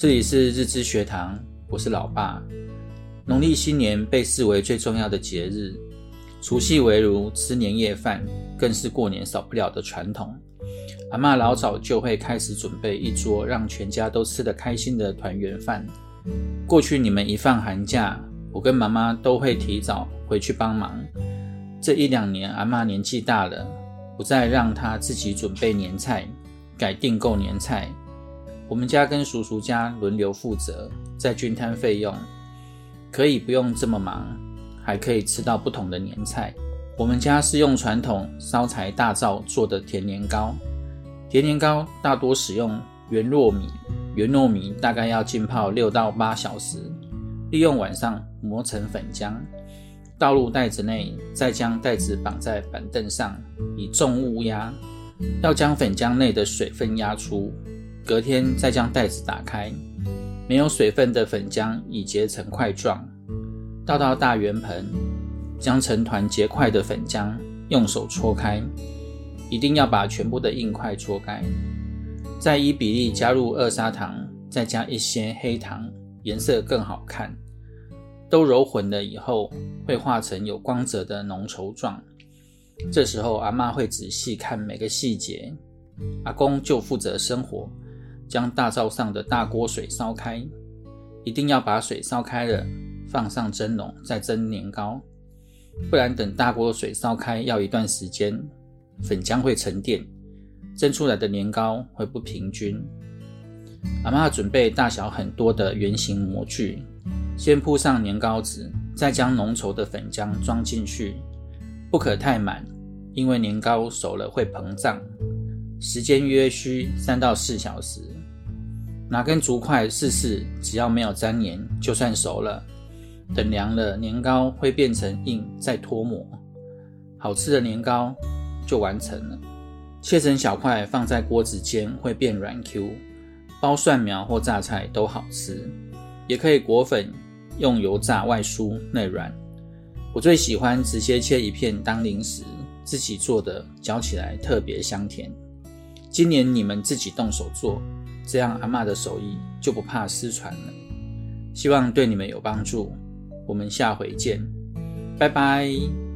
这里是日知学堂，我是老爸。农历新年被视为最重要的节日，除夕围炉吃年夜饭，更是过年少不了的传统。阿嬷老早就会开始准备一桌让全家都吃得开心的团圆饭。过去你们一放寒假，我跟妈妈都会提早回去帮忙。这一两年，阿嬷年纪大了，不再让她自己准备年菜，改订购年菜。我们家跟叔叔家轮流负责，再均摊费用。可以不用这么忙，还可以吃到不同的年菜。我们家是用传统烧柴大灶做的甜年糕，甜年糕大多使用圆糯米，圆糯米大概要浸泡六到八小时，利用晚上磨成粉浆，倒入袋子内，再将袋子绑在板凳上，以重物压，要将粉浆内的水分压出，隔天再将袋子打开。没有水分的粉浆已结成块状，倒到大圆盆，将成团结块的粉浆用手搓开，一定要把全部的硬块搓开，再依比例加入二砂糖，再加一些黑糖，颜色更好看。都揉混了以后，会化成有光泽的浓稠状。这时候阿妈会仔细看每个细节，阿公就负责生火。将大灶上的大锅水烧开，一定要把水烧开了，放上蒸笼再蒸年糕，不然等大锅水烧开要一段时间，粉浆会沉淀，蒸出来的年糕会不平均。阿妈准备大小很多的圆形模具，先铺上年糕纸，再将浓稠的粉浆装进去，不可太满，因为年糕熟了会膨胀。时间约需三到四小时。拿根竹筷试试，只要没有粘黏，就算熟了。等凉了，年糕会变成硬，再脱模，好吃的年糕就完成了。切成小块放在锅子煎，会变软 Q。包蒜苗或榨菜都好吃，也可以裹粉，用油炸，外酥内软。我最喜欢直接切一片当零食，自己做的，嚼起来特别香甜。今年你们自己动手做。这样阿嬷的手艺就不怕失传了。希望对你们有帮助。我们下回见，拜拜。